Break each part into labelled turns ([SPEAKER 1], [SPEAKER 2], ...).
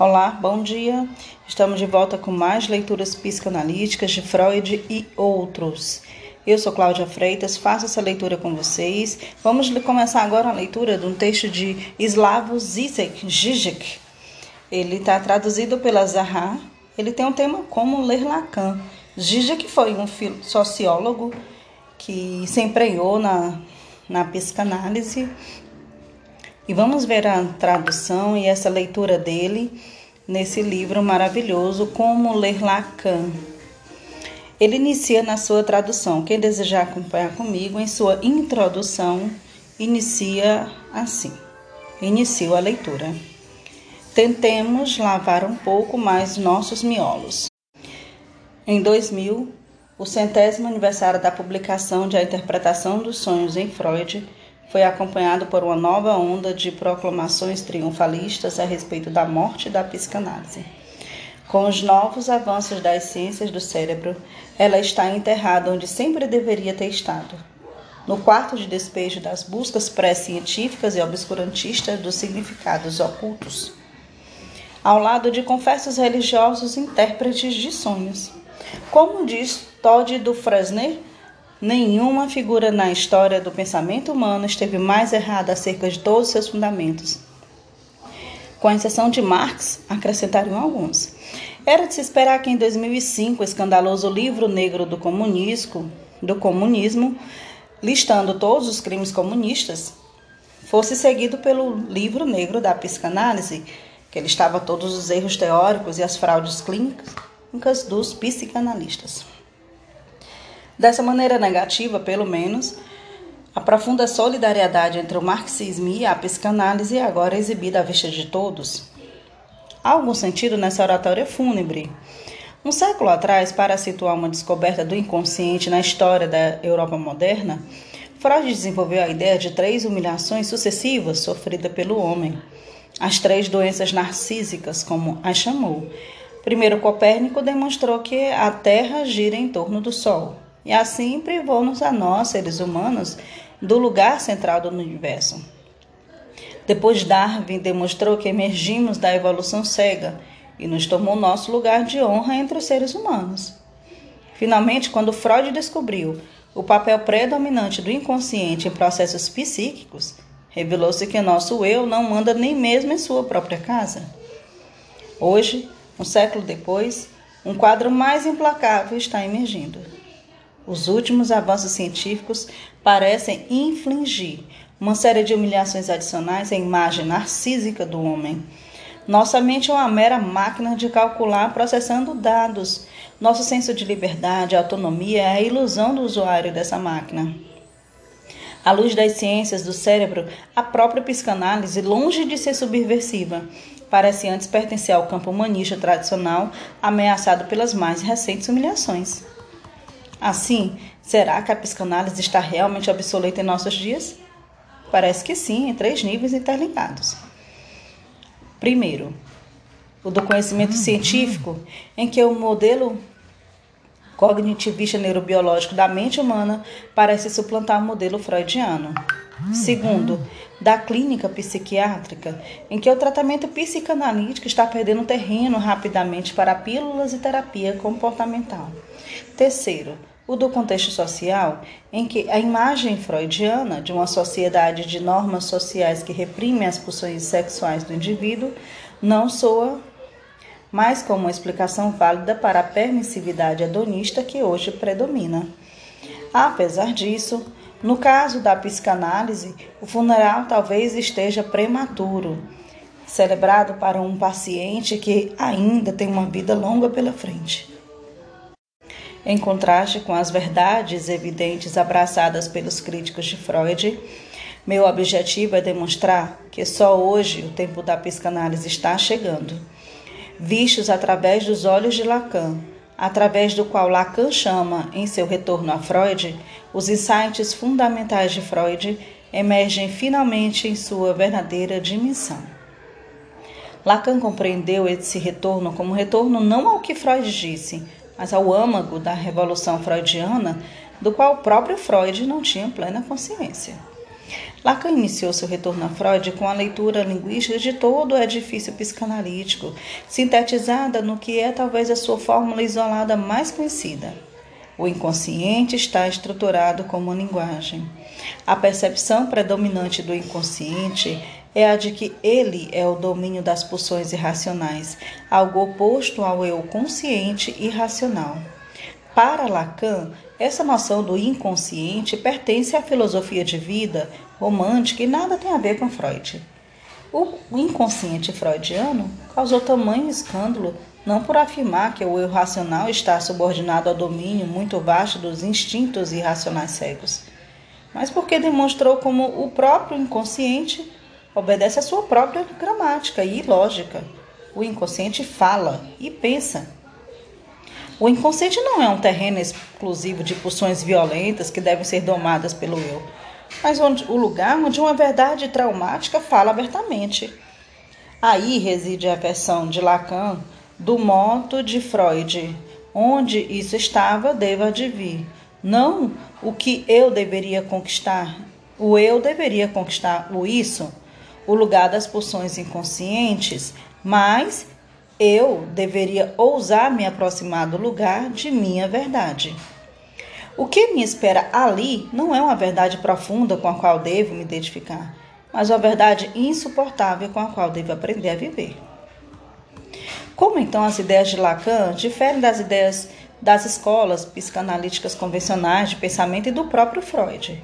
[SPEAKER 1] Olá, bom dia. Estamos de volta com mais leituras psicanalíticas de Freud e outros. Eu sou Cláudia Freitas, faço essa leitura com vocês. Vamos começar agora a leitura de um texto de Slavo Zizek, Zizek. Ele está traduzido pela Zaha. Ele tem um tema como ler Lacan. Zizek foi um sociólogo que se emprenhou na, na psicanálise e vamos ver a tradução e essa leitura dele nesse livro maravilhoso, Como Ler Lacan. Ele inicia na sua tradução. Quem desejar acompanhar comigo, em sua introdução, inicia assim. Inicio a leitura. Tentemos lavar um pouco mais nossos miolos. Em 2000, o centésimo aniversário da publicação de A Interpretação dos Sonhos em Freud, foi acompanhado por uma nova onda de proclamações triunfalistas a respeito da morte da psicanálise. Com os novos avanços das ciências do cérebro, ela está enterrada onde sempre deveria ter estado no quarto de despejo das buscas pré-científicas e obscurantistas dos significados ocultos, ao lado de confessos religiosos intérpretes de sonhos. Como diz Todd do Fresner, Nenhuma figura na história do pensamento humano esteve mais errada acerca de todos os seus fundamentos. Com exceção de Marx, acrescentariam alguns. Era de se esperar que em 2005 o escandaloso livro negro do comunismo, do comunismo, listando todos os crimes comunistas, fosse seguido pelo livro negro da psicanálise, que listava todos os erros teóricos e as fraudes clínicas dos psicanalistas. Dessa maneira negativa, pelo menos, a profunda solidariedade entre o marxismo e a psicanálise é agora exibida à vista de todos. Há algum sentido nessa oratória fúnebre. Um século atrás, para situar uma descoberta do inconsciente na história da Europa moderna, Freud desenvolveu a ideia de três humilhações sucessivas sofridas pelo homem. As três doenças narcísicas, como as chamou. Primeiro, Copérnico demonstrou que a Terra gira em torno do Sol e assim privou-nos a nós, seres humanos, do lugar central do universo. Depois, Darwin demonstrou que emergimos da evolução cega e nos tomou nosso lugar de honra entre os seres humanos. Finalmente, quando Freud descobriu o papel predominante do inconsciente em processos psíquicos, revelou-se que nosso eu não manda nem mesmo em sua própria casa. Hoje, um século depois, um quadro mais implacável está emergindo. Os últimos avanços científicos parecem infligir uma série de humilhações adicionais à imagem narcísica do homem. Nossa mente é uma mera máquina de calcular processando dados. Nosso senso de liberdade, autonomia é a ilusão do usuário dessa máquina. À luz das ciências do cérebro, a própria psicanálise, longe de ser subversiva, parece antes pertencer ao campo humanista tradicional, ameaçado pelas mais recentes humilhações. Assim, será que a psicanálise está realmente obsoleta em nossos dias? Parece que sim, em três níveis interligados. Primeiro, o do conhecimento científico, em que o modelo cognitivista neurobiológico da mente humana parece suplantar o modelo freudiano. Segundo, da clínica psiquiátrica, em que o tratamento psicanalítico está perdendo terreno rapidamente para pílulas e terapia comportamental. Terceiro, o do contexto social, em que a imagem freudiana de uma sociedade de normas sociais que reprimem as pulsões sexuais do indivíduo não soa mais como uma explicação válida para a permissividade hedonista que hoje predomina. Apesar disso, no caso da psicanálise, o funeral talvez esteja prematuro, celebrado para um paciente que ainda tem uma vida longa pela frente. Em contraste com as verdades evidentes abraçadas pelos críticos de Freud, meu objetivo é demonstrar que só hoje o tempo da psicanálise está chegando. Vistos através dos olhos de Lacan, através do qual Lacan chama, em seu retorno a Freud, os insights fundamentais de Freud emergem finalmente em sua verdadeira dimensão. Lacan compreendeu esse retorno como retorno não ao que Freud disse, mas ao âmago da revolução freudiana, do qual o próprio Freud não tinha plena consciência. Lacan iniciou seu retorno a Freud com a leitura linguística de todo o edifício psicanalítico, sintetizada no que é talvez a sua fórmula isolada mais conhecida. O inconsciente está estruturado como uma linguagem. A percepção predominante do inconsciente é a de que ele é o domínio das pulsões irracionais, algo oposto ao eu consciente e racional. Para Lacan, essa noção do inconsciente pertence à filosofia de vida romântica e nada tem a ver com Freud. O inconsciente freudiano causou tamanho escândalo não por afirmar que o eu racional está subordinado ao domínio muito vasto dos instintos irracionais cegos, mas porque demonstrou como o próprio inconsciente obedece à sua própria gramática e lógica. O inconsciente fala e pensa. O inconsciente não é um terreno exclusivo de pulsões violentas que devem ser domadas pelo eu, mas onde, o lugar onde uma verdade traumática fala abertamente. Aí reside a versão de Lacan do moto de Freud. Onde isso estava, deva advir. Não o que eu deveria conquistar. O eu deveria conquistar o isso o lugar das pulsões inconscientes, mas eu deveria ousar me aproximar do lugar de minha verdade. O que me espera ali não é uma verdade profunda com a qual devo me identificar, mas uma verdade insuportável com a qual devo aprender a viver. Como então as ideias de Lacan diferem das ideias das escolas psicanalíticas convencionais de pensamento e do próprio Freud?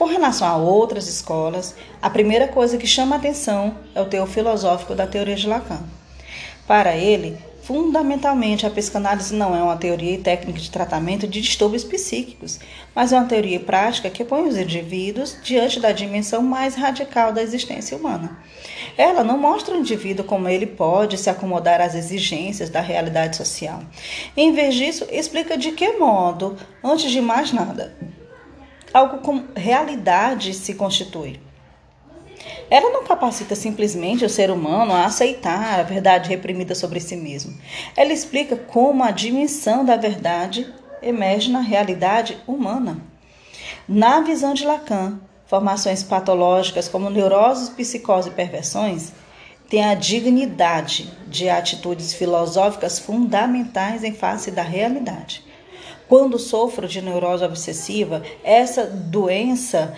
[SPEAKER 1] Com relação a outras escolas, a primeira coisa que chama atenção é o teor filosófico da teoria de Lacan. Para ele, fundamentalmente, a psicanálise não é uma teoria e técnica de tratamento de distúrbios psíquicos, mas é uma teoria prática que põe os indivíduos diante da dimensão mais radical da existência humana. Ela não mostra o indivíduo como ele pode se acomodar às exigências da realidade social. Em vez disso, explica de que modo, antes de mais nada, algo como realidade se constitui. Ela não capacita simplesmente o ser humano a aceitar a verdade reprimida sobre si mesmo. Ela explica como a dimensão da verdade emerge na realidade humana. Na visão de Lacan, formações patológicas como neuroses, psicose e perversões têm a dignidade de atitudes filosóficas fundamentais em face da realidade. Quando sofro de neurose obsessiva, essa doença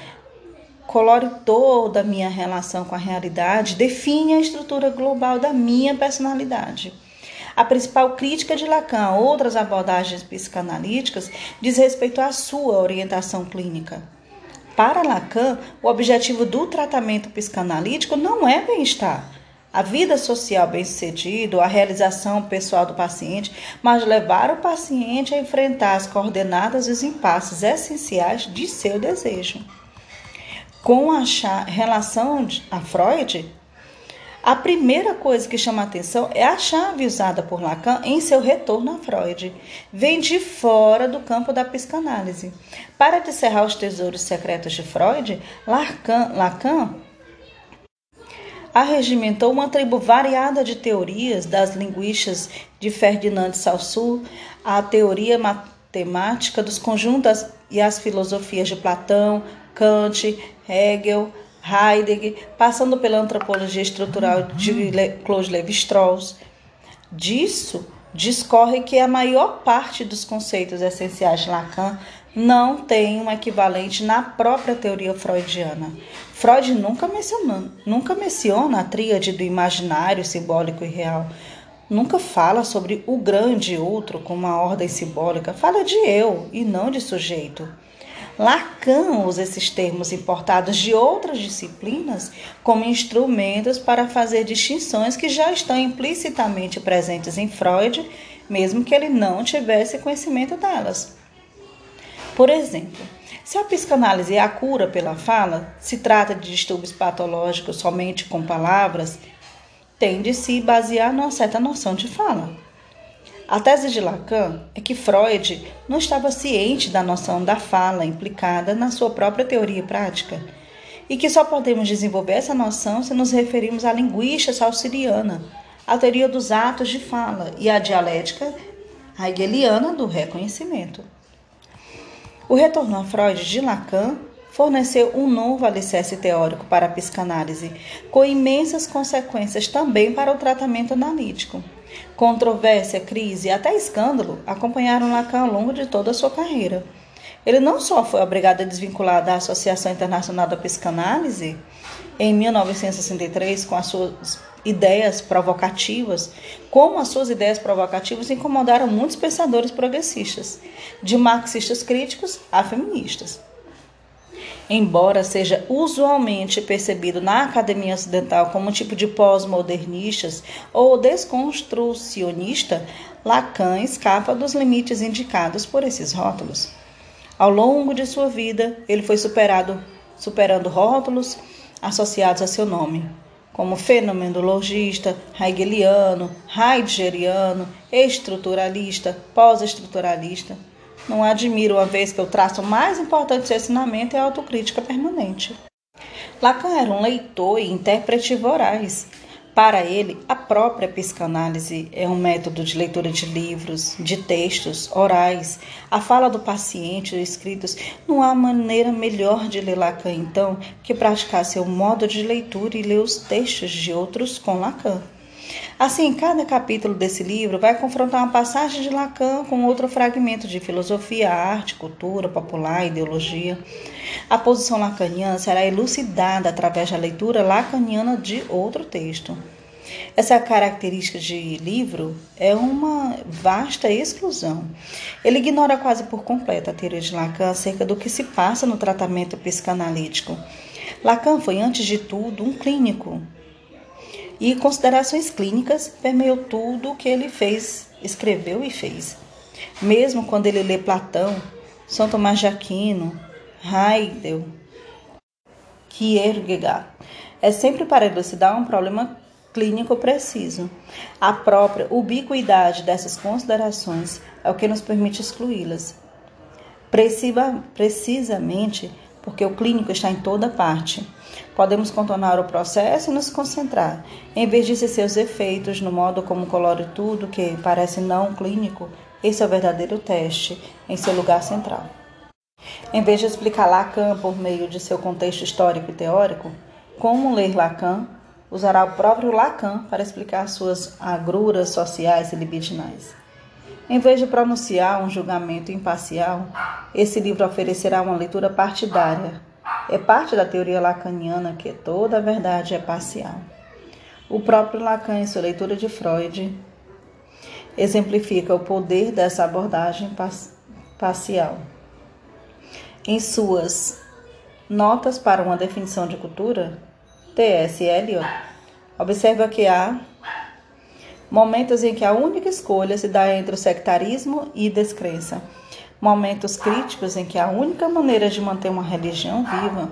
[SPEAKER 1] colore toda a minha relação com a realidade, define a estrutura global da minha personalidade. A principal crítica de Lacan a outras abordagens psicanalíticas diz respeito à sua orientação clínica. Para Lacan, o objetivo do tratamento psicanalítico não é bem-estar, a vida social bem-sucedida, a realização pessoal do paciente, mas levar o paciente a enfrentar as coordenadas e os impasses essenciais de seu desejo. Com a relação a Freud, a primeira coisa que chama atenção é a chave usada por Lacan em seu retorno a Freud. Vem de fora do campo da psicanálise. Para descerrar os tesouros secretos de Freud, Lacan, Lacan arregimentou uma tribo variada de teorias, das linguistas de Ferdinand Saussure à teoria matemática dos conjuntos e as filosofias de Platão, Kant, Hegel, Heidegger, passando pela antropologia estrutural de Claude Lévi-Strauss. Disso discorre que a maior parte dos conceitos essenciais de Lacan não tem um equivalente na própria teoria freudiana. Freud nunca menciona, nunca menciona a tríade do imaginário, simbólico e real. Nunca fala sobre o grande outro como uma ordem simbólica. Fala de eu e não de sujeito. Lacan usa esses termos importados de outras disciplinas como instrumentos para fazer distinções que já estão implicitamente presentes em Freud, mesmo que ele não tivesse conhecimento delas. Por exemplo, se a psicanálise é a cura pela fala, se trata de distúrbios patológicos somente com palavras, tem de se basear numa certa noção de fala. A tese de Lacan é que Freud não estava ciente da noção da fala implicada na sua própria teoria prática e que só podemos desenvolver essa noção se nos referirmos à linguística saussuriana, à teoria dos atos de fala e à dialética hegeliana do reconhecimento. O retorno a Freud de Lacan forneceu um novo alicerce teórico para a psicanálise, com imensas consequências também para o tratamento analítico. Controvérsia, crise e até escândalo acompanharam Lacan ao longo de toda a sua carreira. Ele não só foi obrigado a desvincular da Associação Internacional da Psicanálise em 1963 com as suas ideias provocativas, como as suas ideias provocativas incomodaram muitos pensadores progressistas, de marxistas críticos a feministas. Embora seja usualmente percebido na academia ocidental como um tipo de pós-modernistas ou desconstrucionista, Lacan escapa dos limites indicados por esses rótulos. Ao longo de sua vida, ele foi superado, superando rótulos associados a seu nome, como fenomenologista, hegeliano, heideggeriano, estruturalista, pós-estruturalista. Não admiro, uma vez que o traço mais importante desse ensinamento é a autocrítica permanente. Lacan era um leitor e intérprete voraz. Para ele, a própria psicanálise é um método de leitura de livros, de textos orais, a fala do paciente, escritos. Não há maneira melhor de ler Lacan, então, que praticar seu modo de leitura e ler os textos de outros com Lacan. Assim, cada capítulo desse livro vai confrontar uma passagem de Lacan com outro fragmento de filosofia, arte, cultura popular, ideologia. A posição lacaniana será elucidada através da leitura lacaniana de outro texto. Essa característica de livro é uma vasta exclusão. Ele ignora quase por completo a teoria de Lacan acerca do que se passa no tratamento psicanalítico. Lacan foi, antes de tudo, um clínico. E considerações clínicas permeou tudo o que ele fez, escreveu e fez. Mesmo quando ele lê Platão, São Tomás de Aquino, Heidel, Kierkegaard, é sempre para elucidar um problema clínico preciso. A própria ubiquidade dessas considerações é o que nos permite excluí-las. Precisamente porque o clínico está em toda parte. Podemos contornar o processo e nos concentrar, em vez de seus efeitos no modo como colore tudo que parece não clínico. Esse é o verdadeiro teste, em seu lugar central. Em vez de explicar Lacan por meio de seu contexto histórico e teórico, como ler Lacan, usará o próprio Lacan para explicar suas agruras sociais e libidinais. Em vez de pronunciar um julgamento imparcial, esse livro oferecerá uma leitura partidária. É parte da teoria lacaniana que toda a verdade é parcial. O próprio Lacan, em sua leitura de Freud, exemplifica o poder dessa abordagem parcial. Em suas Notas para uma definição de cultura, T.S. Eliot observa que há momentos em que a única escolha se dá entre o sectarismo e descrença, momentos críticos em que a única maneira de manter uma religião viva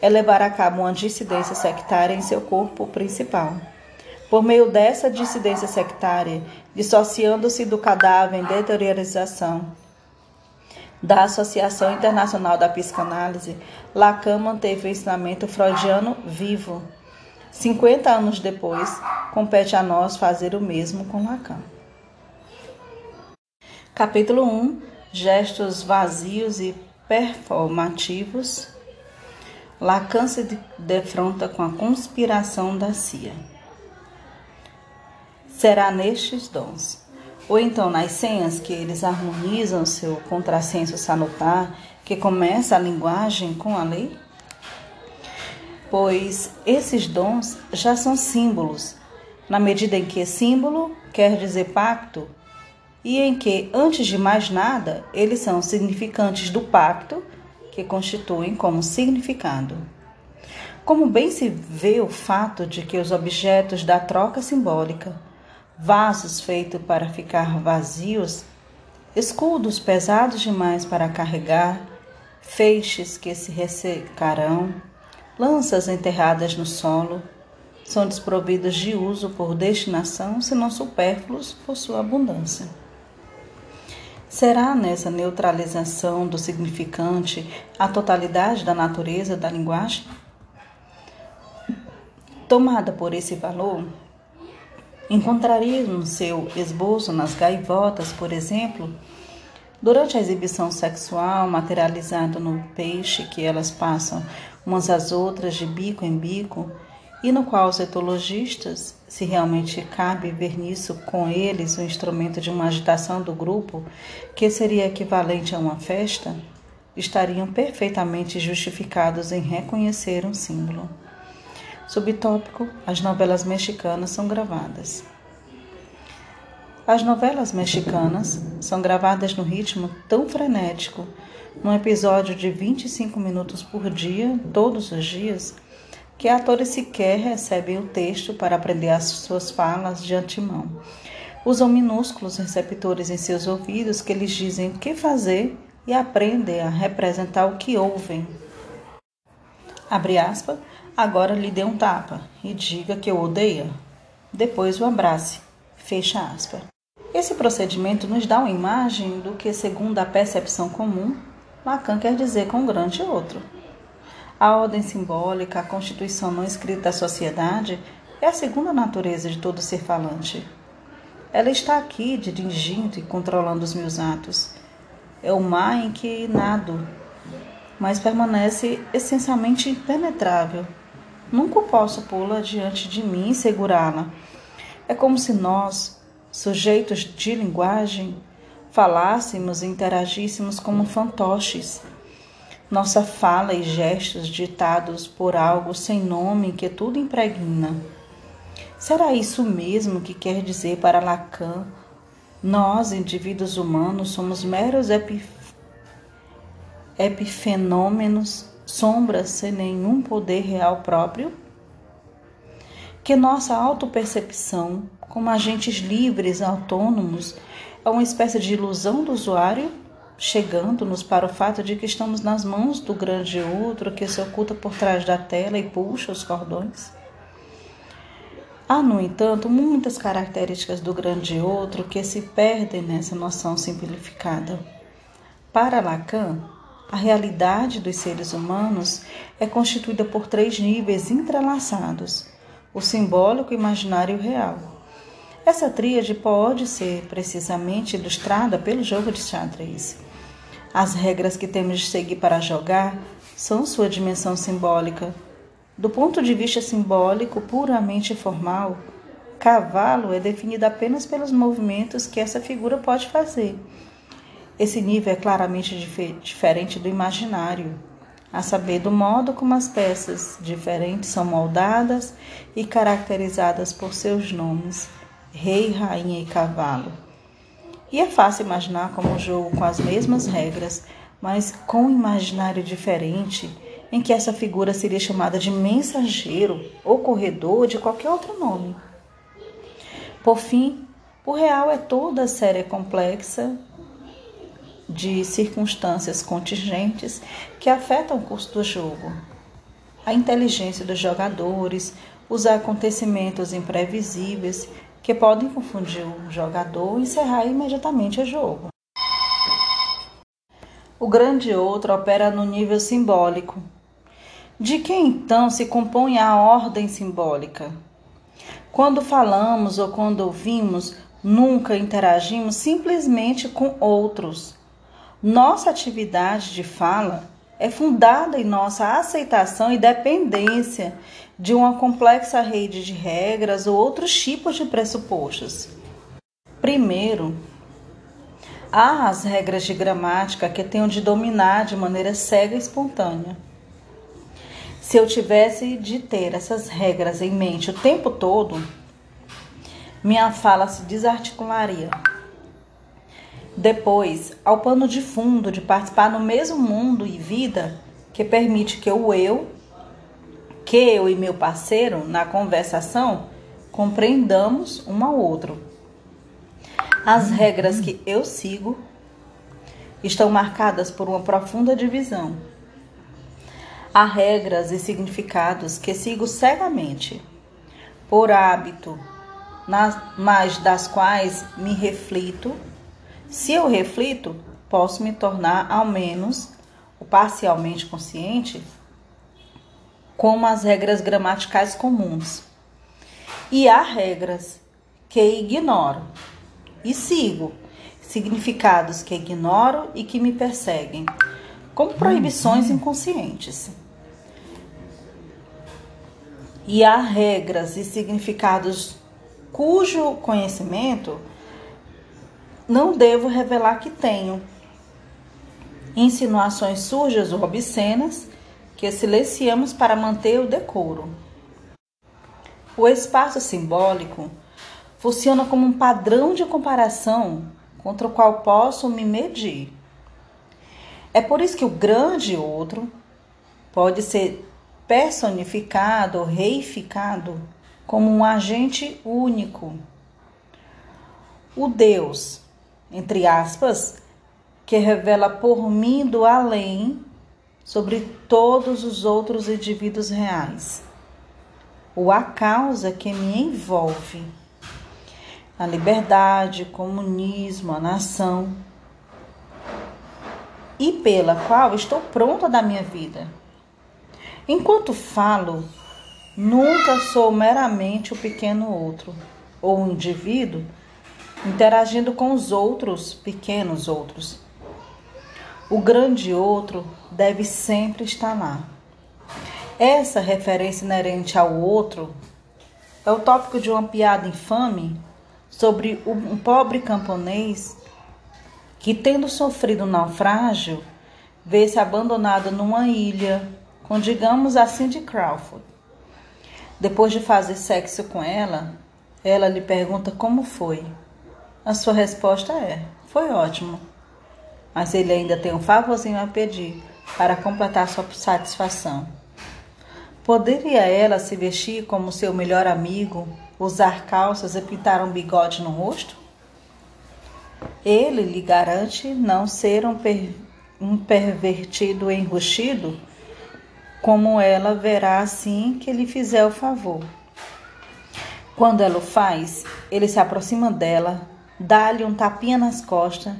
[SPEAKER 1] é levar a cabo uma dissidência sectária em seu corpo principal. Por meio dessa dissidência sectária, dissociando-se do cadáver em deteriorização da Associação Internacional da Psicanálise, Lacan manteve o ensinamento freudiano vivo 50 anos depois, compete a nós fazer o mesmo com Lacan. Capítulo 1 Gestos vazios e performativos. Lacan se defronta com a conspiração da CIA. Será nestes dons, ou então nas senhas que eles harmonizam seu contrassenso salutar, que começa a linguagem com a lei? pois esses dons já são símbolos, na medida em que símbolo quer dizer pacto, e em que, antes de mais nada, eles são significantes do pacto que constituem como significado. Como bem se vê o fato de que os objetos da troca simbólica, vasos feitos para ficar vazios, escudos pesados demais para carregar, feixes que se ressecarão, lanças enterradas no solo, são desprovidas de uso por destinação, senão supérfluos por sua abundância. Será nessa neutralização do significante a totalidade da natureza da linguagem? Tomada por esse valor, encontraríamos seu esboço nas gaivotas, por exemplo, Durante a exibição sexual materializada no peixe que elas passam umas às outras de bico em bico, e no qual os etologistas, se realmente cabe ver nisso com eles o instrumento de uma agitação do grupo, que seria equivalente a uma festa, estariam perfeitamente justificados em reconhecer um símbolo. Subtópico: As novelas mexicanas são gravadas. As novelas mexicanas são gravadas no ritmo tão frenético, num episódio de 25 minutos por dia, todos os dias, que atores sequer recebem o texto para aprender as suas falas de antemão. Usam minúsculos receptores em seus ouvidos que lhes dizem o que fazer e aprendem a representar o que ouvem. Abre aspas, agora lhe dê um tapa e diga que o odeia. Depois o abrace. Fecha aspas. Esse procedimento nos dá uma imagem do que, segundo a percepção comum, Lacan quer dizer com grande outro. A ordem simbólica, a constituição não escrita da sociedade, é a segunda natureza de todo ser falante. Ela está aqui dirigindo e controlando os meus atos. É o mar em que nado, mas permanece essencialmente impenetrável. Nunca posso pô-la diante de mim e segurá-la. É como se nós, sujeitos de linguagem, falássemos e interagíssemos como fantoches. Nossa fala e gestos ditados por algo sem nome que tudo impregna. Será isso mesmo que quer dizer para Lacan? Nós, indivíduos humanos, somos meros epif... epifenômenos, sombras sem nenhum poder real próprio? Que nossa autopercepção como agentes livres, autônomos, é uma espécie de ilusão do usuário, chegando-nos para o fato de que estamos nas mãos do grande outro que se oculta por trás da tela e puxa os cordões? Há, no entanto, muitas características do grande outro que se perdem nessa noção simplificada. Para Lacan, a realidade dos seres humanos é constituída por três níveis entrelaçados: o simbólico, o imaginário e o real. Essa tríade pode ser precisamente ilustrada pelo jogo de xadrez. As regras que temos de seguir para jogar são sua dimensão simbólica. Do ponto de vista simbólico, puramente formal, cavalo é definido apenas pelos movimentos que essa figura pode fazer. Esse nível é claramente dif diferente do imaginário, a saber, do modo como as peças diferentes são moldadas e caracterizadas por seus nomes rei, rainha e cavalo. E é fácil imaginar como um jogo com as mesmas regras, mas com um imaginário diferente, em que essa figura seria chamada de mensageiro ou corredor de qualquer outro nome. Por fim, o real é toda a série complexa de circunstâncias contingentes que afetam o curso do jogo. A inteligência dos jogadores, os acontecimentos imprevisíveis que podem confundir o jogador e encerrar imediatamente o jogo. O grande outro opera no nível simbólico. De que então se compõe a ordem simbólica? Quando falamos ou quando ouvimos, nunca interagimos simplesmente com outros. Nossa atividade de fala é fundada em nossa aceitação e dependência de uma complexa rede de regras ou outros tipos de pressupostos. Primeiro, há as regras de gramática que tenho de dominar de maneira cega e espontânea. Se eu tivesse de ter essas regras em mente o tempo todo, minha fala se desarticularia. Depois, ao pano de fundo de participar no mesmo mundo e vida que permite que o eu que eu e meu parceiro, na conversação, compreendamos um ao outro. As regras que eu sigo estão marcadas por uma profunda divisão. Há regras e significados que sigo cegamente, por hábito, mas das quais me reflito. Se eu reflito, posso me tornar ao menos parcialmente consciente como as regras gramaticais comuns. E há regras que ignoro e sigo, significados que ignoro e que me perseguem, como proibições inconscientes. E há regras e significados cujo conhecimento não devo revelar que tenho. Insinuações sujas ou obscenas que silenciamos para manter o decoro. O espaço simbólico funciona como um padrão de comparação contra o qual posso me medir. É por isso que o grande outro pode ser personificado reificado como um agente único. O Deus, entre aspas, que revela por mim do além sobre todos os outros indivíduos reais. O a causa que me envolve. A liberdade, o comunismo, a nação. E pela qual estou pronta da minha vida. Enquanto falo, nunca sou meramente o pequeno outro, ou indivíduo interagindo com os outros pequenos outros. O grande outro deve sempre estar lá. Essa referência inerente ao outro é o tópico de uma piada infame sobre um pobre camponês que, tendo sofrido um naufrágio, vê-se abandonado numa ilha com, digamos assim, de Crawford. Depois de fazer sexo com ela, ela lhe pergunta como foi. A sua resposta é: foi ótimo. Mas ele ainda tem um favorzinho a pedir para completar sua satisfação. Poderia ela se vestir como seu melhor amigo, usar calças e pintar um bigode no rosto? Ele lhe garante não ser um, per um pervertido enrustido, como ela verá assim que lhe fizer o favor. Quando ela o faz, ele se aproxima dela, dá-lhe um tapinha nas costas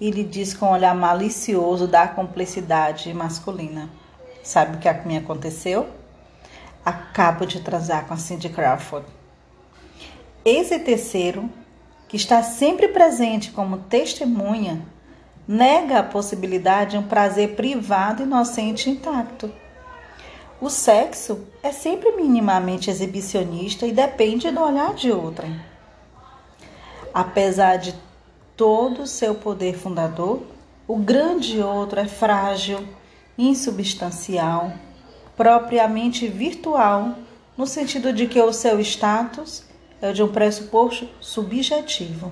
[SPEAKER 1] e lhe diz com um olhar malicioso da cumplicidade masculina: Sabe o que me aconteceu? Acabo de transar com a Cindy Crawford. Esse terceiro, que está sempre presente como testemunha, nega a possibilidade de um prazer privado, inocente e intacto. O sexo é sempre minimamente exibicionista e depende do olhar de outrem. Apesar de todo o seu poder fundador, o grande outro é frágil, insubstancial, propriamente virtual, no sentido de que o seu status é de um pressuposto subjetivo.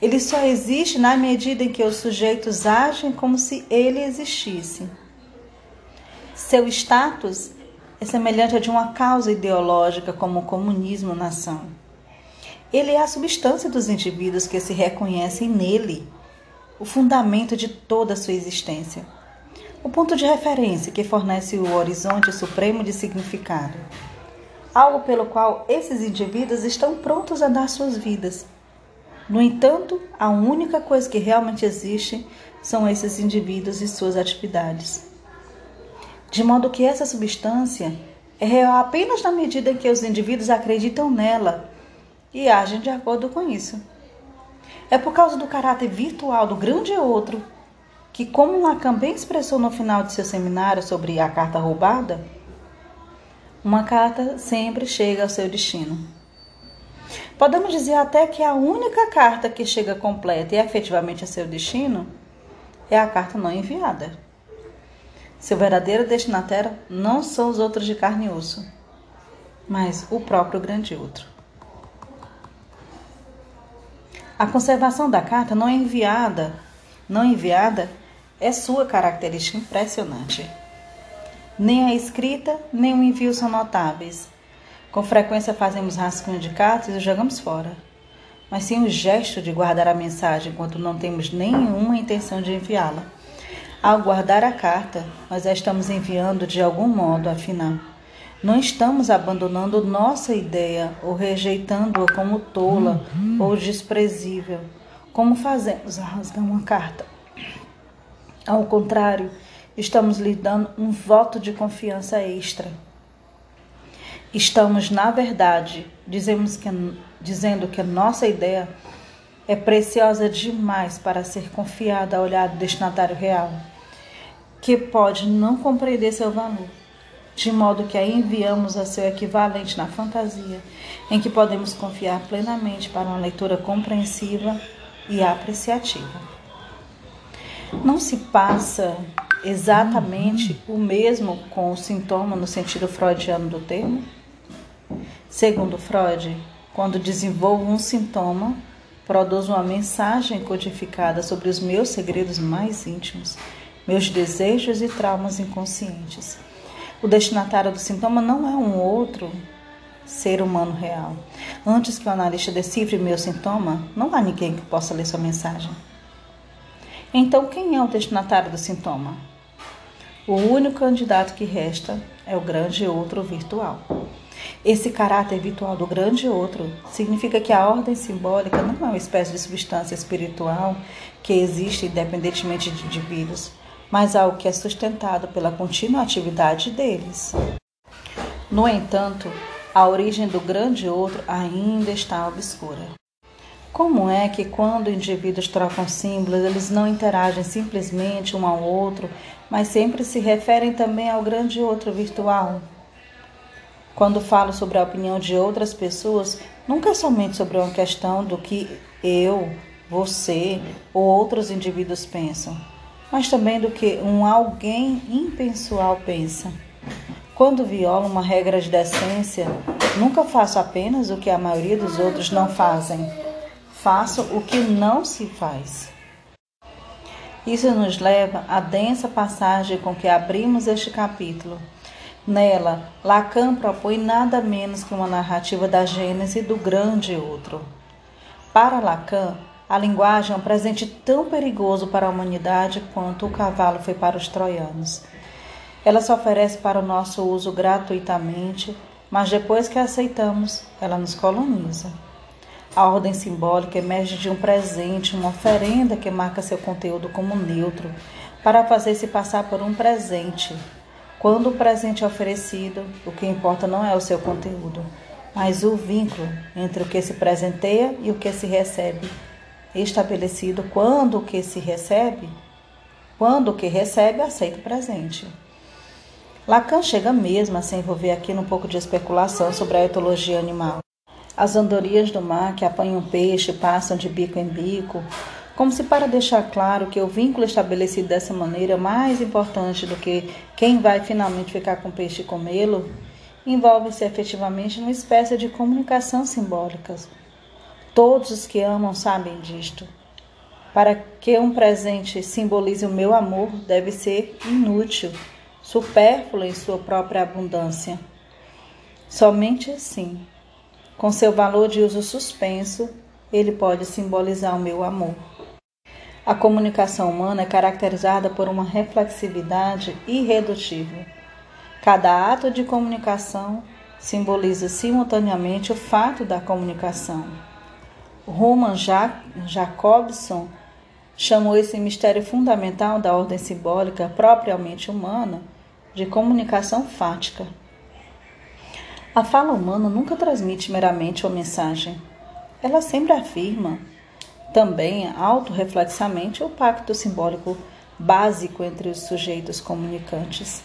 [SPEAKER 1] Ele só existe na medida em que os sujeitos agem como se ele existisse. Seu status é semelhante a de uma causa ideológica como o comunismo nação. Ele é a substância dos indivíduos que se reconhecem nele, o fundamento de toda a sua existência, o ponto de referência que fornece o horizonte supremo de significado, algo pelo qual esses indivíduos estão prontos a dar suas vidas. No entanto, a única coisa que realmente existe são esses indivíduos e suas atividades. De modo que essa substância é real apenas na medida em que os indivíduos acreditam nela e agem de acordo com isso. É por causa do caráter virtual do grande outro que, como Lacan bem expressou no final de seu seminário sobre a carta roubada, uma carta sempre chega ao seu destino. Podemos dizer até que a única carta que chega completa e efetivamente a seu destino é a carta não enviada. Seu verdadeiro destinatário não são os outros de carne e osso, mas o próprio grande outro. A conservação da carta não enviada, não enviada, é sua característica impressionante. Nem a escrita, nem o envio são notáveis. Com frequência fazemos rascunho de cartas e jogamos fora. Mas sim o gesto de guardar a mensagem enquanto não temos nenhuma intenção de enviá-la. Ao guardar a carta, nós a estamos enviando de algum modo, afinal. Não estamos abandonando nossa ideia ou rejeitando-a como tola uhum. ou desprezível, como fazemos a rasgar uma carta. Ao contrário, estamos lhe dando um voto de confiança extra. Estamos, na verdade, dizemos que, dizendo que a nossa ideia é preciosa demais para ser confiada ao olhar do destinatário real, que pode não compreender seu valor, de modo que a enviamos a seu equivalente na fantasia, em que podemos confiar plenamente para uma leitura compreensiva e apreciativa. Não se passa exatamente o mesmo com o sintoma no sentido freudiano do termo? Segundo Freud, quando desenvolvo um sintoma, produzo uma mensagem codificada sobre os meus segredos mais íntimos, meus desejos e traumas inconscientes. O destinatário do sintoma não é um outro ser humano real. Antes que o analista decifre meu sintoma, não há ninguém que possa ler sua mensagem. Então, quem é o destinatário do sintoma? O único candidato que resta é o grande outro virtual. Esse caráter virtual do grande outro significa que a ordem simbólica não é uma espécie de substância espiritual que existe independentemente de indivíduos, mas algo que é sustentado pela contínua atividade deles. No entanto, a origem do grande outro ainda está obscura. Como é que quando indivíduos trocam símbolos, eles não interagem simplesmente um ao outro, mas sempre se referem também ao grande outro virtual? Quando falo sobre a opinião de outras pessoas, nunca é somente sobre uma questão do que eu, você ou outros indivíduos pensam, mas também do que um alguém impessoal pensa. Quando violo uma regra de decência, nunca faço apenas o que a maioria dos outros não fazem. Faço o que não se faz. Isso nos leva à densa passagem com que abrimos este capítulo Nela, Lacan propõe nada menos que uma narrativa da gênese do grande outro. Para Lacan, a linguagem é um presente tão perigoso para a humanidade quanto o cavalo foi para os troianos. Ela se oferece para o nosso uso gratuitamente, mas depois que a aceitamos, ela nos coloniza. A ordem simbólica emerge de um presente, uma oferenda que marca seu conteúdo como neutro, para fazer-se passar por um presente, quando o presente é oferecido, o que importa não é o seu conteúdo, mas o vínculo entre o que se presenteia e o que se recebe, estabelecido quando que se recebe, quando que recebe aceita o presente. Lacan chega mesmo a se envolver aqui num pouco de especulação sobre a etologia animal. As andorinhas do mar que apanham peixe passam de bico em bico, como se para deixar claro que o vínculo estabelecido dessa maneira é mais importante do que quem vai finalmente ficar com o peixe e comê-lo, envolve-se efetivamente numa espécie de comunicação simbólica. Todos os que amam sabem disto. Para que um presente simbolize o meu amor, deve ser inútil, supérfluo em sua própria abundância. Somente assim, com seu valor de uso suspenso, ele pode simbolizar o meu amor. A comunicação humana é caracterizada por uma reflexividade irredutível. Cada ato de comunicação simboliza simultaneamente o fato da comunicação. Roman Jacobson chamou esse mistério fundamental da ordem simbólica propriamente humana de comunicação fática. A fala humana nunca transmite meramente uma mensagem. Ela sempre afirma, também autorreflexamente o pacto simbólico básico entre os sujeitos comunicantes.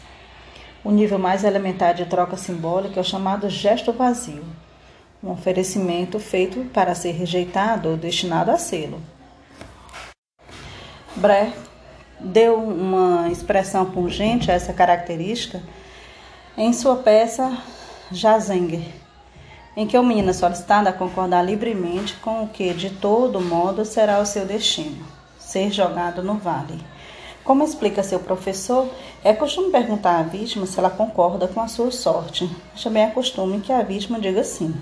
[SPEAKER 1] O nível mais elementar de troca simbólica é o chamado gesto vazio, um oferecimento feito para ser rejeitado ou destinado a sê-lo. Brecht deu uma expressão pungente a essa característica em sua peça Jazenger, em que o menino é solicitado a concordar livremente com o que, de todo modo, será o seu destino: ser jogado no vale. Como explica seu professor, é costume perguntar à vítima se ela concorda com a sua sorte. Também é costume que a vítima diga sim.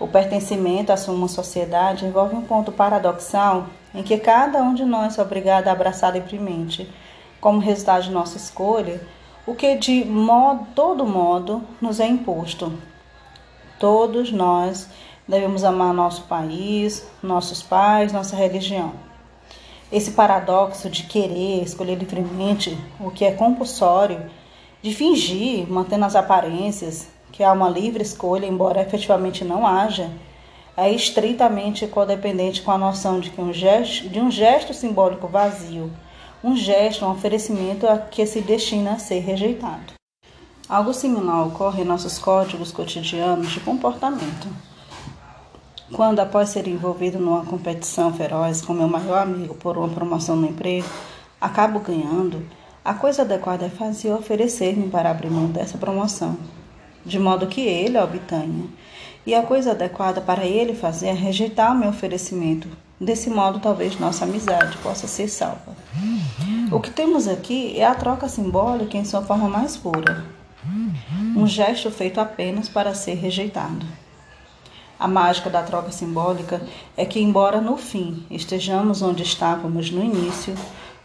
[SPEAKER 1] O pertencimento a uma sociedade envolve um ponto paradoxal em que cada um de nós é obrigado a abraçar livremente, como resultado de nossa escolha, o que de modo, todo modo nos é imposto, Todos nós devemos amar nosso país, nossos pais, nossa religião. Esse paradoxo de querer escolher livremente o que é compulsório, de fingir, mantendo as aparências, que há uma livre escolha, embora efetivamente não haja, é estritamente codependente com a noção de que um gesto, de um gesto simbólico vazio, um gesto, um oferecimento a que se destina a ser rejeitado. Algo similar ocorre em nossos códigos cotidianos de comportamento. Quando, após ser envolvido numa competição feroz com meu maior amigo por uma promoção no emprego, acabo ganhando, a coisa adequada é fazer oferecer-me para abrir mão dessa promoção, de modo que ele a obtenha. E a coisa adequada para ele fazer é rejeitar o meu oferecimento. Desse modo, talvez nossa amizade possa ser salva. O que temos aqui é a troca simbólica em sua forma mais pura. Um gesto feito apenas para ser rejeitado. A mágica da troca simbólica é que, embora no fim estejamos onde estávamos no início,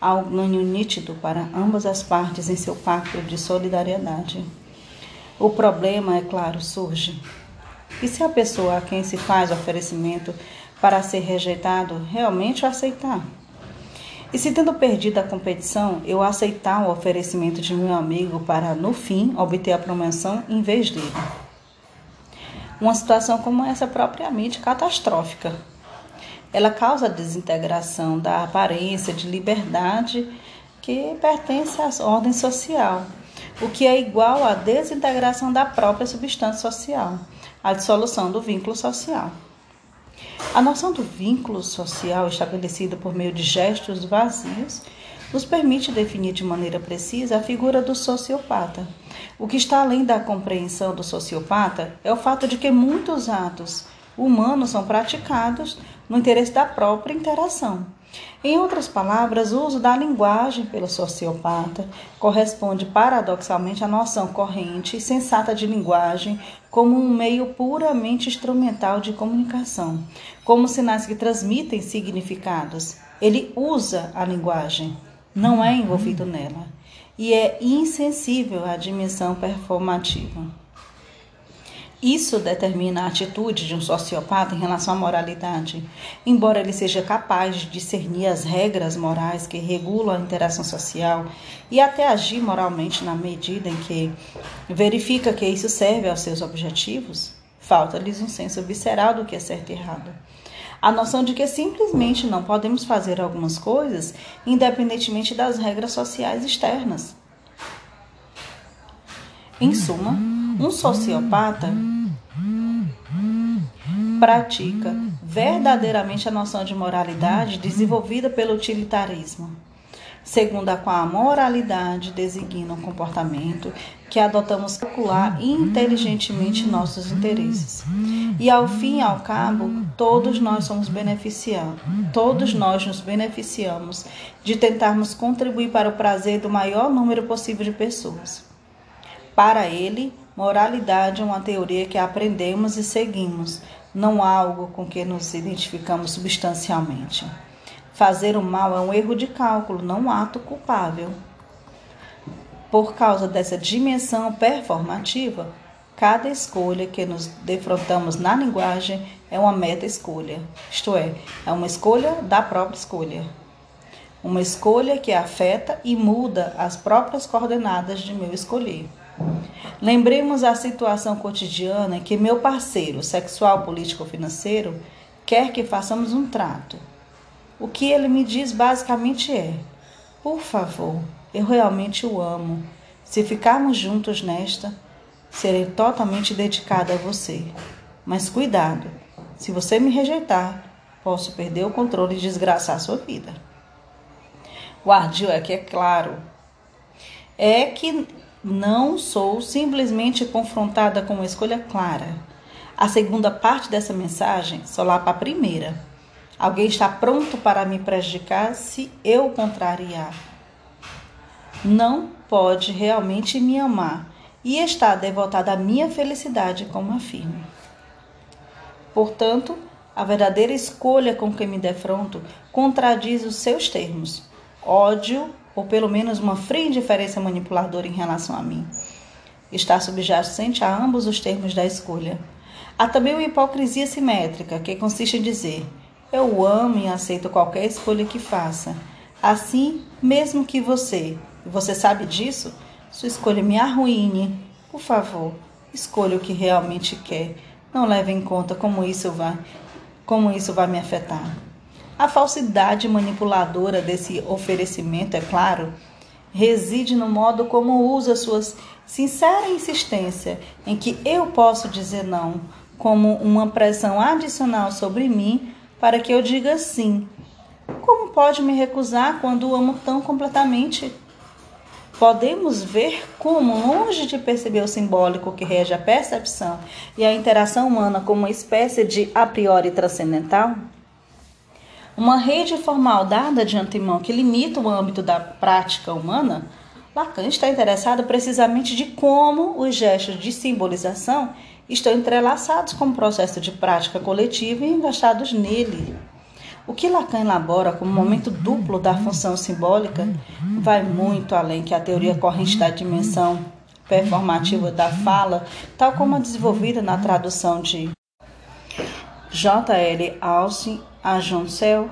[SPEAKER 1] há um ganho nítido para ambas as partes em seu pacto de solidariedade. O problema, é claro, surge. E se a pessoa a quem se faz o oferecimento para ser rejeitado realmente o aceitar? E se tendo perdido a competição, eu aceitar o oferecimento de meu amigo para, no fim, obter a promoção em vez dele? Uma situação como essa é propriamente catastrófica. Ela causa a desintegração da aparência de liberdade que pertence à ordem social, o que é igual à desintegração da própria substância social, a dissolução do vínculo social. A noção do vínculo social estabelecido por meio de gestos vazios nos permite definir de maneira precisa a figura do sociopata. O que está além da compreensão do sociopata é o fato de que muitos atos humanos são praticados no interesse da própria interação. Em outras palavras, o uso da linguagem pelo sociopata corresponde paradoxalmente à noção corrente e sensata de linguagem como um meio puramente instrumental de comunicação, como sinais que transmitem significados. Ele usa a linguagem não é envolvido nela e é insensível à dimensão performativa. Isso determina a atitude de um sociopata em relação à moralidade, embora ele seja capaz de discernir as regras morais que regulam a interação social e até agir moralmente na medida em que verifica que isso serve aos seus objetivos, falta-lhes um senso visceral do que é certo e errado a noção de que simplesmente não podemos fazer algumas coisas independentemente das regras sociais externas. Em suma, um sociopata pratica verdadeiramente a noção de moralidade desenvolvida pelo utilitarismo segundo a qual a moralidade designa um comportamento que adotamos calcular inteligentemente nossos interesses. E ao fim e ao cabo, todos nós somos beneficiados, todos nós nos beneficiamos de tentarmos contribuir para o prazer do maior número possível de pessoas. Para ele, moralidade é uma teoria que aprendemos e seguimos, não algo com que nos identificamos substancialmente. Fazer o mal é um erro de cálculo, não um ato culpável. Por causa dessa dimensão performativa, cada escolha que nos defrontamos na linguagem é uma meta-escolha, isto é, é uma escolha da própria escolha. Uma escolha que afeta e muda as próprias coordenadas de meu escolher. Lembremos a situação cotidiana em que meu parceiro sexual, político ou financeiro quer que façamos um trato o que ele me diz basicamente é: por favor, eu realmente o amo. Se ficarmos juntos nesta, serei totalmente dedicada a você. Mas cuidado, se você me rejeitar, posso perder o controle e desgraçar sua vida. O ardil que é claro. É que não sou simplesmente confrontada com uma escolha clara. A segunda parte dessa mensagem solapa a primeira. Alguém está pronto para me prejudicar se eu contrariar. Não pode realmente me amar e está devotada à minha felicidade, como afirmo. Portanto, a verdadeira escolha com que me defronto contradiz os seus termos. Ódio, ou pelo menos uma fria indiferença manipuladora em relação a mim. Está subjacente a ambos os termos da escolha. Há também uma hipocrisia simétrica, que consiste em dizer: eu amo e aceito qualquer escolha que faça. Assim, mesmo que você, você sabe disso, sua escolha me arruine, por favor, escolha o que realmente quer. Não leve em conta como isso vai como isso vai me afetar. A falsidade manipuladora desse oferecimento, é claro, reside no modo como usa suas sincera insistência em que eu posso dizer não, como uma pressão adicional sobre mim para que eu diga sim. Como pode me recusar quando o amo tão completamente? Podemos ver como, longe de perceber o simbólico que rege a percepção e a interação humana como uma espécie de a priori transcendental, uma rede formal dada de antemão que limita o âmbito da prática humana, Lacan está interessado precisamente de como os gestos de simbolização estão entrelaçados com o processo de prática coletiva e engastados nele. O que Lacan elabora como momento duplo da função simbólica vai muito além que a teoria corrente da dimensão performativa da fala, tal como a desenvolvida na tradução de J.L. Austin a Joncel,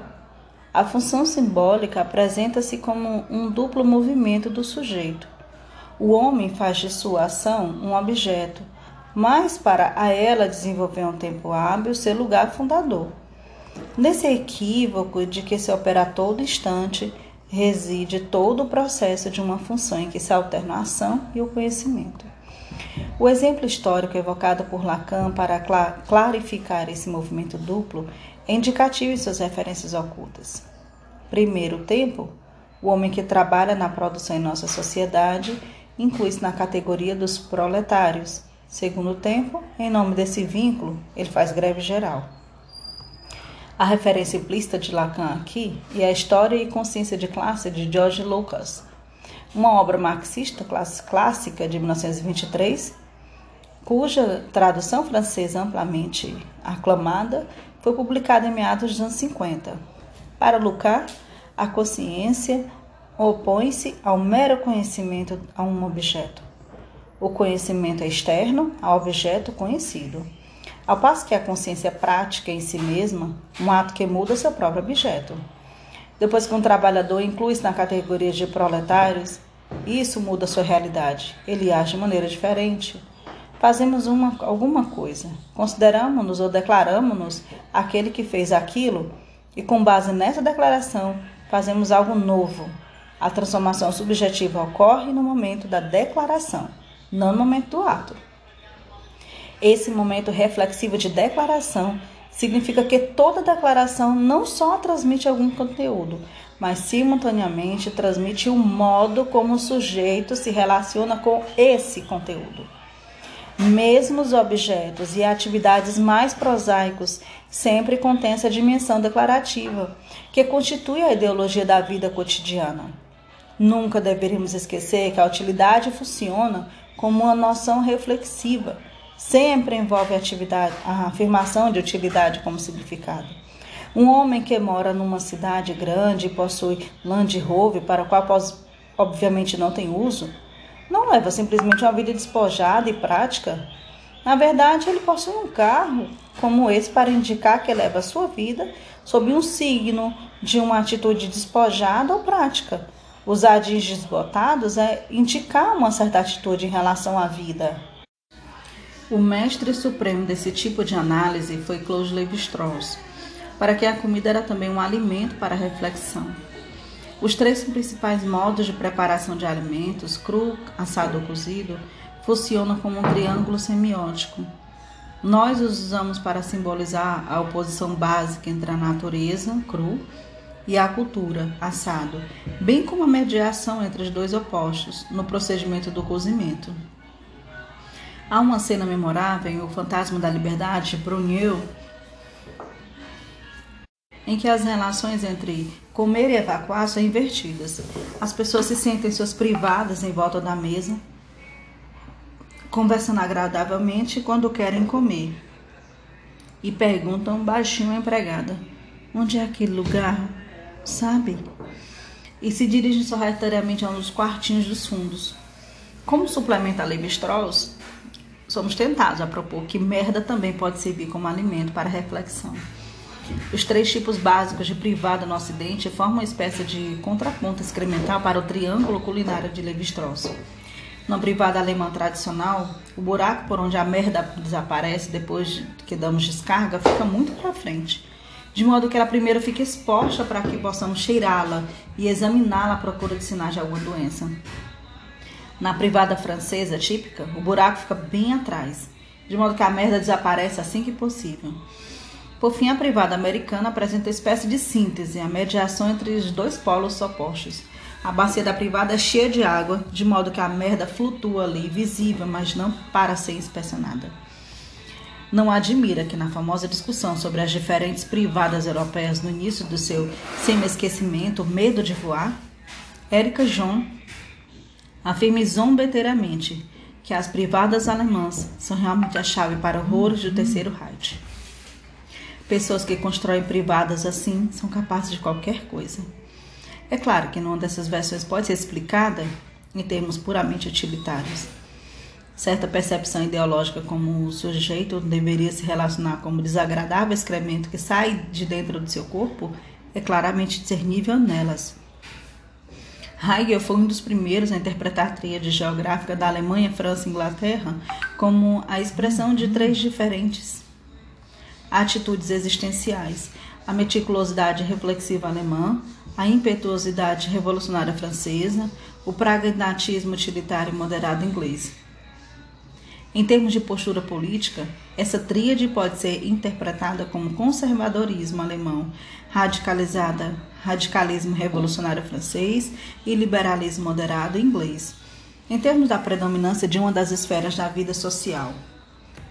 [SPEAKER 1] a função simbólica apresenta-se como um duplo movimento do sujeito. O homem faz de sua ação um objeto, mas para a ela desenvolver um tempo hábil seu lugar fundador. Nesse equívoco de que se opera a todo instante, reside todo o processo de uma função em que se alternam a ação e o conhecimento. O exemplo histórico evocado por Lacan para clarificar esse movimento duplo é indicativo em suas referências ocultas. Primeiro tempo, o homem que trabalha na produção em nossa sociedade inclui-se na categoria dos proletários. Segundo tempo, em nome desse vínculo, ele faz greve geral. A referência implícita de Lacan aqui é a História e Consciência de Classe de George Lucas, uma obra marxista clássica de 1923, cuja tradução francesa amplamente aclamada foi publicada em meados dos anos 50. Para Lucas, a consciência opõe-se ao mero conhecimento a um objeto. O conhecimento é externo ao objeto conhecido. Ao passo que a consciência prática em si mesma, um ato que muda seu próprio objeto. Depois que um trabalhador inclui-se na categoria de proletários, isso muda sua realidade. Ele age de maneira diferente. Fazemos uma, alguma coisa, consideramos-nos ou declaramos-nos aquele que fez aquilo, e com base nessa declaração, fazemos algo novo. A transformação subjetiva ocorre no momento da declaração, não no momento do ato. Esse momento reflexivo de declaração significa que toda declaração não só transmite algum conteúdo, mas simultaneamente transmite o modo como o sujeito se relaciona com esse conteúdo. Mesmo os objetos e atividades mais prosaicos sempre contêm essa dimensão declarativa, que constitui a ideologia da vida cotidiana. Nunca deveríamos esquecer que a utilidade funciona como uma noção reflexiva sempre envolve a, atividade, a afirmação de utilidade como significado. Um homem que mora numa cidade grande e possui Land Rover, para o qual obviamente não tem uso, não leva simplesmente uma vida despojada e prática. Na verdade, ele possui um carro como esse para indicar que leva a sua vida sob um signo de uma atitude despojada ou prática. Usar jeans desbotados é indicar uma certa atitude em relação à vida. O mestre supremo desse tipo de análise foi Claude Lévi-Strauss, para que a comida era também um alimento para reflexão. Os três principais modos de preparação de alimentos, cru, assado ou cozido, funcionam como um triângulo semiótico. Nós os usamos para simbolizar a oposição básica entre a natureza, cru, e a cultura, assado, bem como a mediação entre os dois opostos no procedimento do cozimento. Há uma cena memorável em O Fantasma da Liberdade, Brunel, em que as relações entre comer e evacuar são invertidas. As pessoas se sentem suas privadas em volta da mesa, conversando agradavelmente quando querem comer. E perguntam baixinho à empregada: onde é aquele lugar? Sabe? E se dirigem sorrateiramente a um dos quartinhos dos fundos. Como suplementa a Levi-Strauss, somos tentados a propor que merda também pode servir como alimento para reflexão. Os três tipos básicos de privada no Ocidente formam uma espécie de contraponto excremental para o triângulo culinário de Levi-Strauss. Na privada alemã tradicional, o buraco por onde a merda desaparece depois que damos descarga fica muito para frente, de modo que ela primeiro fica exposta para que possamos cheirá-la e examiná-la à procura de sinais de alguma doença. Na privada francesa típica, o buraco fica bem atrás, de modo que a merda desaparece assim que possível. Por fim, a privada americana apresenta uma espécie de síntese, a mediação entre os dois polos opostos, a bacia da privada é cheia de água, de modo que a merda flutua ali, visível, mas não para ser inspecionada. Não admira que na famosa discussão sobre as diferentes privadas europeias no início do seu semi-esquecimento, medo de voar, Érica John afirme zombeteiramente que as privadas alemãs são realmente a chave para horrores do terceiro Reich. Pessoas que constroem privadas assim são capazes de qualquer coisa. É claro que numa dessas versões pode ser explicada em termos puramente utilitários. Certa percepção ideológica como o sujeito deveria se relacionar como desagradável excremento que sai de dentro do seu corpo é claramente discernível nelas. Hegel foi um dos primeiros a interpretar a tríade geográfica da Alemanha, França e Inglaterra como a expressão de três diferentes atitudes existenciais: a meticulosidade reflexiva alemã, a impetuosidade revolucionária francesa, o pragmatismo utilitário moderado inglês. Em termos de postura política, essa tríade pode ser interpretada como conservadorismo alemão, radicalizada, radicalismo revolucionário francês e liberalismo moderado inglês. Em termos da predominância de uma das esferas da vida social,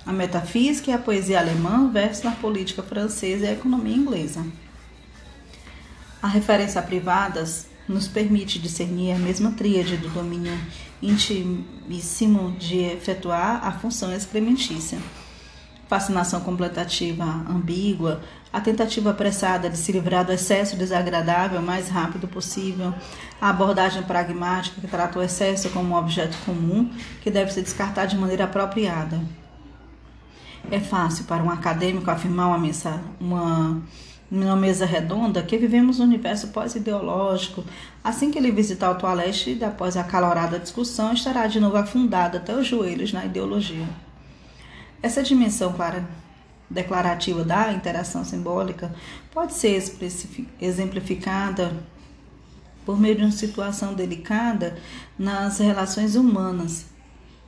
[SPEAKER 1] a metafísica e a poesia alemã versus a política francesa e a economia inglesa. A referência a privadas nos permite discernir a mesma tríade do domínio intimíssimo de efetuar a função excrementícia. Fascinação completativa ambígua, a tentativa apressada de se livrar do excesso desagradável o mais rápido possível, a abordagem pragmática que trata o excesso como um objeto comum que deve ser descartado de maneira apropriada. É fácil para um acadêmico afirmar uma, mensagem, uma numa mesa redonda que vivemos um universo pós-ideológico. Assim que ele visitar o toalete, após a calorada discussão, estará de novo afundado até os joelhos na ideologia. Essa dimensão clara, declarativa da interação simbólica pode ser exemplificada por meio de uma situação delicada nas relações humanas,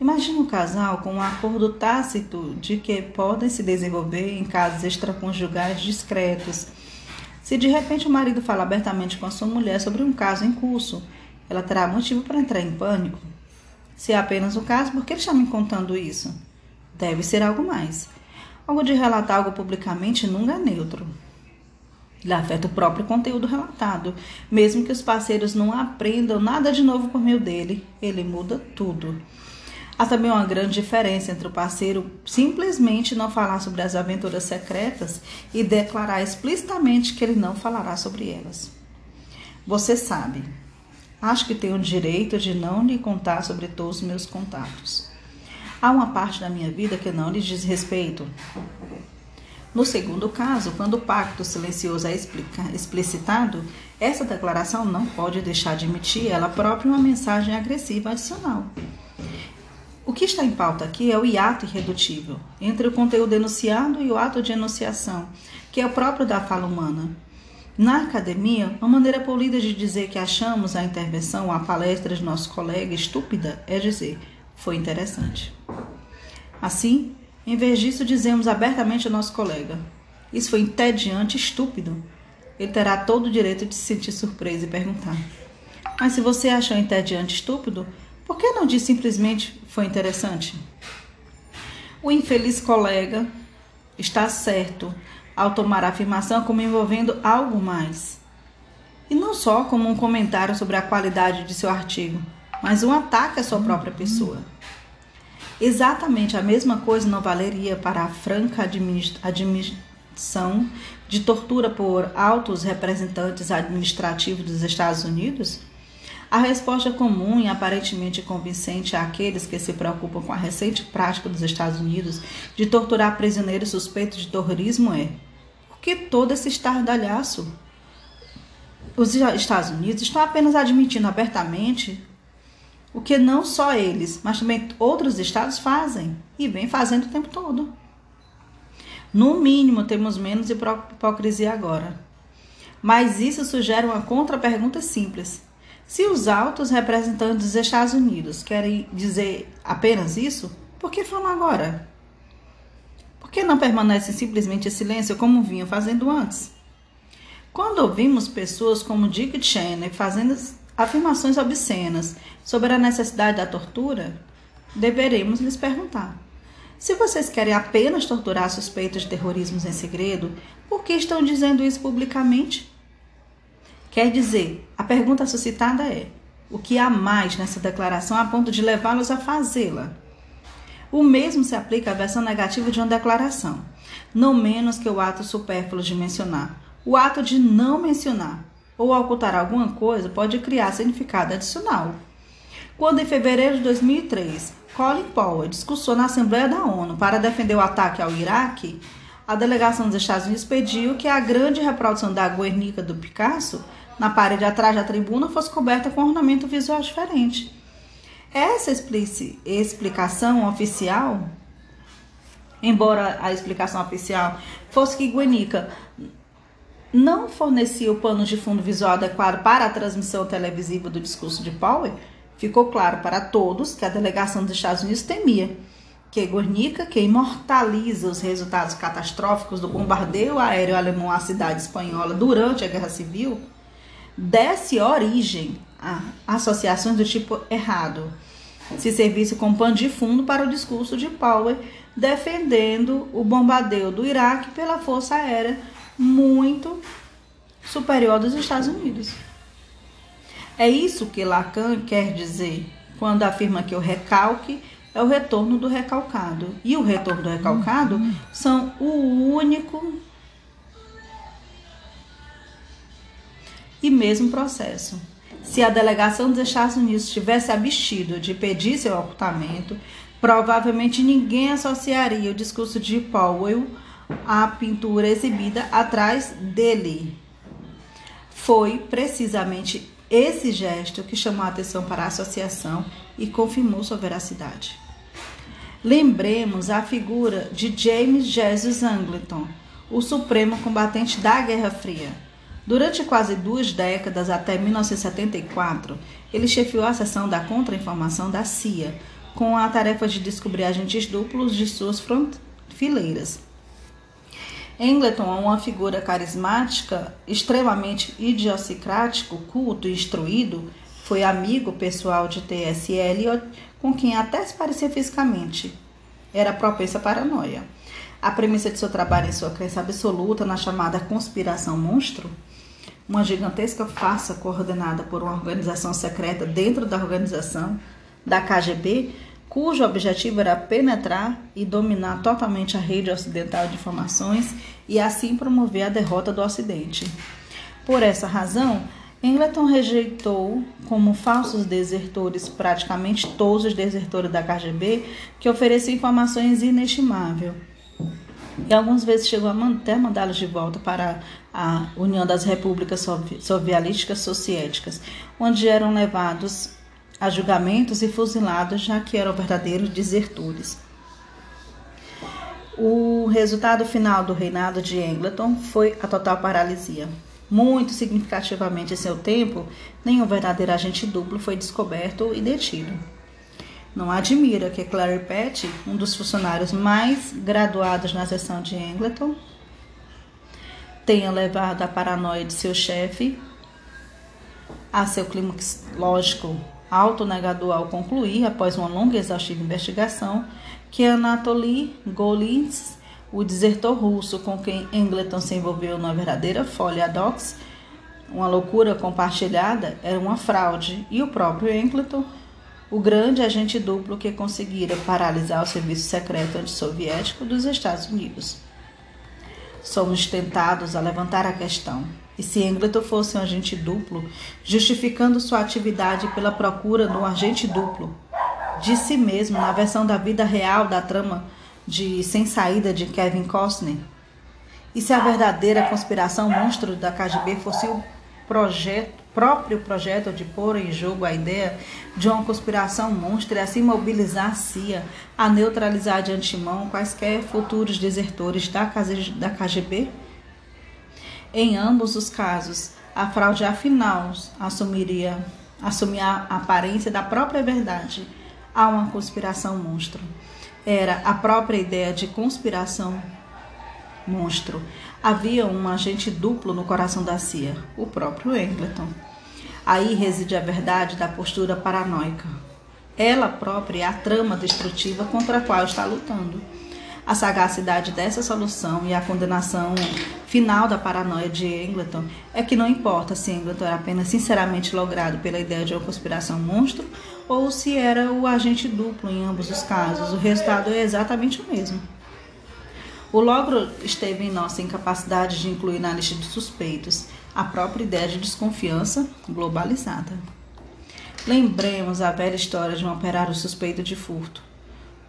[SPEAKER 1] Imagina um casal com um acordo tácito de que podem se desenvolver em casos extraconjugais discretos. Se de repente o marido fala abertamente com a sua mulher sobre um caso em curso, ela terá motivo para entrar em pânico. Se é apenas o caso, por que ele está me contando isso? Deve ser algo mais. Algo de relatar algo publicamente nunca é neutro. Ele afeta o próprio conteúdo relatado. Mesmo que os parceiros não aprendam nada de novo por meio dele, ele muda tudo. Há também uma grande diferença entre o parceiro simplesmente não falar sobre as aventuras secretas e declarar explicitamente que ele não falará sobre elas. Você sabe, acho que tenho o direito de não lhe contar sobre todos os meus contatos. Há uma parte da minha vida que não lhe diz respeito. No segundo caso, quando o pacto silencioso é explicitado, essa declaração não pode deixar de emitir ela própria uma mensagem agressiva adicional. O que está em pauta aqui é o hiato irredutível entre o conteúdo enunciado e o ato de enunciação, que é o próprio da fala humana. Na academia, uma maneira polida de dizer que achamos a intervenção, a palestra de nosso colega estúpida é dizer foi interessante. Assim, em vez disso, dizemos abertamente ao nosso colega: Isso foi entediante, estúpido. Ele terá todo o direito de se sentir surpreso e perguntar: Mas se você achou entediante, estúpido, por que não diz simplesmente foi interessante? O infeliz colega está certo ao tomar a afirmação como envolvendo algo mais. E não só como um comentário sobre a qualidade de seu artigo, mas um ataque à sua própria pessoa. Exatamente a mesma coisa não valeria para a franca admissão de tortura por altos representantes administrativos dos Estados Unidos? A resposta comum e aparentemente convincente àqueles que se preocupam com a recente prática dos Estados Unidos de torturar prisioneiros suspeitos de terrorismo é: por que todo esse estardalhaço? Os Estados Unidos estão apenas admitindo abertamente O que não só eles, mas também outros estados fazem e vem fazendo o tempo todo. No mínimo, temos menos hipocrisia agora. Mas isso sugere uma contra-pergunta simples. Se os altos representantes dos Estados Unidos querem dizer apenas isso, por que falam agora? Por que não permanecem simplesmente em silêncio como vinham fazendo antes? Quando ouvimos pessoas como Dick Cheney fazendo afirmações obscenas sobre a necessidade da tortura, deveremos lhes perguntar: se vocês querem apenas torturar suspeitos de terrorismo em segredo, por que estão dizendo isso publicamente? Quer dizer, a pergunta suscitada é: o que há mais nessa declaração a ponto de levá-los a fazê-la? O mesmo se aplica à versão negativa de uma declaração, não menos que o ato supérfluo de mencionar. O ato de não mencionar ou ocultar alguma coisa pode criar significado adicional. Quando, em fevereiro de 2003, Colin Powell discursou na Assembleia da ONU para defender o ataque ao Iraque, a delegação dos Estados Unidos pediu que a grande reprodução da Guernica do Picasso na parede atrás da tribuna fosse coberta com ornamento visual diferente. Essa explicação oficial, embora a explicação oficial fosse que Guernica não fornecia o pano de fundo visual adequado para a transmissão televisiva do discurso de Powell, ficou claro para todos que a delegação dos Estados Unidos temia que Guernica, que imortaliza os resultados catastróficos do bombardeio aéreo alemão à cidade espanhola durante a Guerra Civil, desse origem a associações do tipo errado, se servisse como pano de fundo para o discurso de Powell defendendo o bombardeio do Iraque pela força aérea muito superior dos Estados Unidos. É isso que Lacan quer dizer quando afirma que o recalque é o retorno do recalcado. E o retorno do recalcado uhum. são o único e mesmo processo. Se a delegação dos Estados Unidos tivesse abstido de pedir seu ocultamento, provavelmente ninguém associaria o discurso de Powell à pintura exibida atrás dele. Foi precisamente esse gesto que chamou a atenção para a associação e confirmou sua veracidade. Lembremos a figura de James Jesus Angleton, o supremo combatente da Guerra Fria. Durante quase duas décadas, até 1974, ele chefiou a seção da contra-informação da CIA, com a tarefa de descobrir agentes duplos de suas fileiras. Angleton é uma figura carismática, extremamente idiosincrático, culto e instruído, foi amigo pessoal de T.S. Eliot, com quem até se parecia fisicamente. Era propensa à paranoia. A premissa de seu trabalho e sua crença absoluta na chamada conspiração monstro, uma gigantesca farsa coordenada por uma organização secreta dentro da organização da KGB, cujo objetivo era penetrar e dominar totalmente a rede ocidental de informações e assim promover a derrota do Ocidente. Por essa razão, Engleton rejeitou como falsos desertores praticamente todos os desertores da KGB que ofereciam informações inestimáveis. E algumas vezes chegou a até mandá-los de volta para a União das Repúblicas Soviéticas Soviéticas, onde eram levados a julgamentos e fuzilados, já que eram verdadeiros desertores. O resultado final do reinado de Angleton foi a total paralisia. Muito significativamente em seu tempo, nenhum verdadeiro agente duplo foi descoberto e detido. Não admira que Clary Petty, um dos funcionários mais graduados na seção de Angleton, tenha levado a paranoia de seu chefe a seu clímax lógico autonegador ao concluir, após uma longa e exaustiva investigação, que Anatoly Golins, o desertor russo com quem Engleton se envolveu numa verdadeira folha dox, uma loucura compartilhada, era uma fraude, e o próprio Engleton, o grande agente duplo que conseguira paralisar o serviço secreto antissoviético dos Estados Unidos. Somos tentados a levantar a questão: e se Engleton fosse um agente duplo, justificando sua atividade pela procura do agente duplo de si mesmo na versão da vida real da trama de Sem Saída de Kevin Costner? E se a verdadeira conspiração monstro da KGB fosse o projeto próprio projeto de pôr em jogo a ideia de uma conspiração monstra e assim mobilizar a CIA a neutralizar de antemão quaisquer futuros desertores da KGB? Em ambos os casos, a fraude afinal assumiria assumir a aparência da própria verdade a uma conspiração monstro. Era a própria ideia de conspiração monstro. Havia um agente duplo no coração da CIA, o próprio Engleton. Aí reside a verdade da postura paranoica. Ela própria é a trama destrutiva contra a qual está lutando. A sagacidade dessa solução e a condenação final da paranoia de Engleton é que não importa se Engleton era apenas sinceramente logrado pela ideia de uma conspiração monstro ou se era o agente duplo em ambos os casos, o resultado é exatamente o mesmo. O logro esteve em nossa incapacidade de incluir na lista de suspeitos a própria ideia de desconfiança globalizada. Lembremos a velha história de um operário suspeito de furto.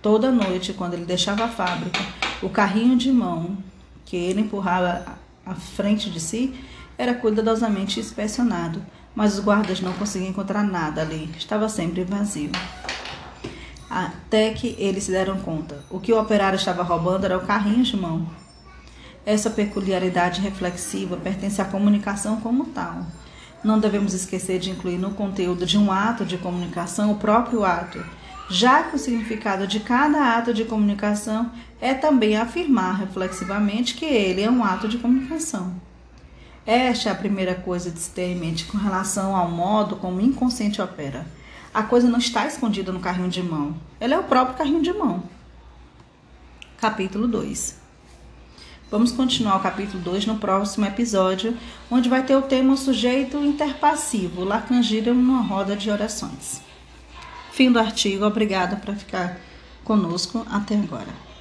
[SPEAKER 1] Toda noite, quando ele deixava a fábrica, o carrinho de mão que ele empurrava à frente de si era cuidadosamente inspecionado, mas os guardas não conseguiam encontrar nada ali, estava sempre vazio até que eles se deram conta. O que o operário estava roubando era o carrinho de mão. Essa peculiaridade reflexiva pertence à comunicação como tal. Não devemos esquecer de incluir no conteúdo de um ato de comunicação o próprio ato, já que o significado de cada ato de comunicação é também afirmar reflexivamente que ele é um ato de comunicação. Esta é a primeira coisa de se ter em mente com relação ao modo como o inconsciente opera a coisa não está escondida no carrinho de mão. Ela é o próprio carrinho de mão. Capítulo 2. Vamos continuar o capítulo 2 no próximo episódio, onde vai ter o tema sujeito interpassivo, Lacangira numa roda de orações. Fim do artigo. Obrigada por ficar conosco até agora.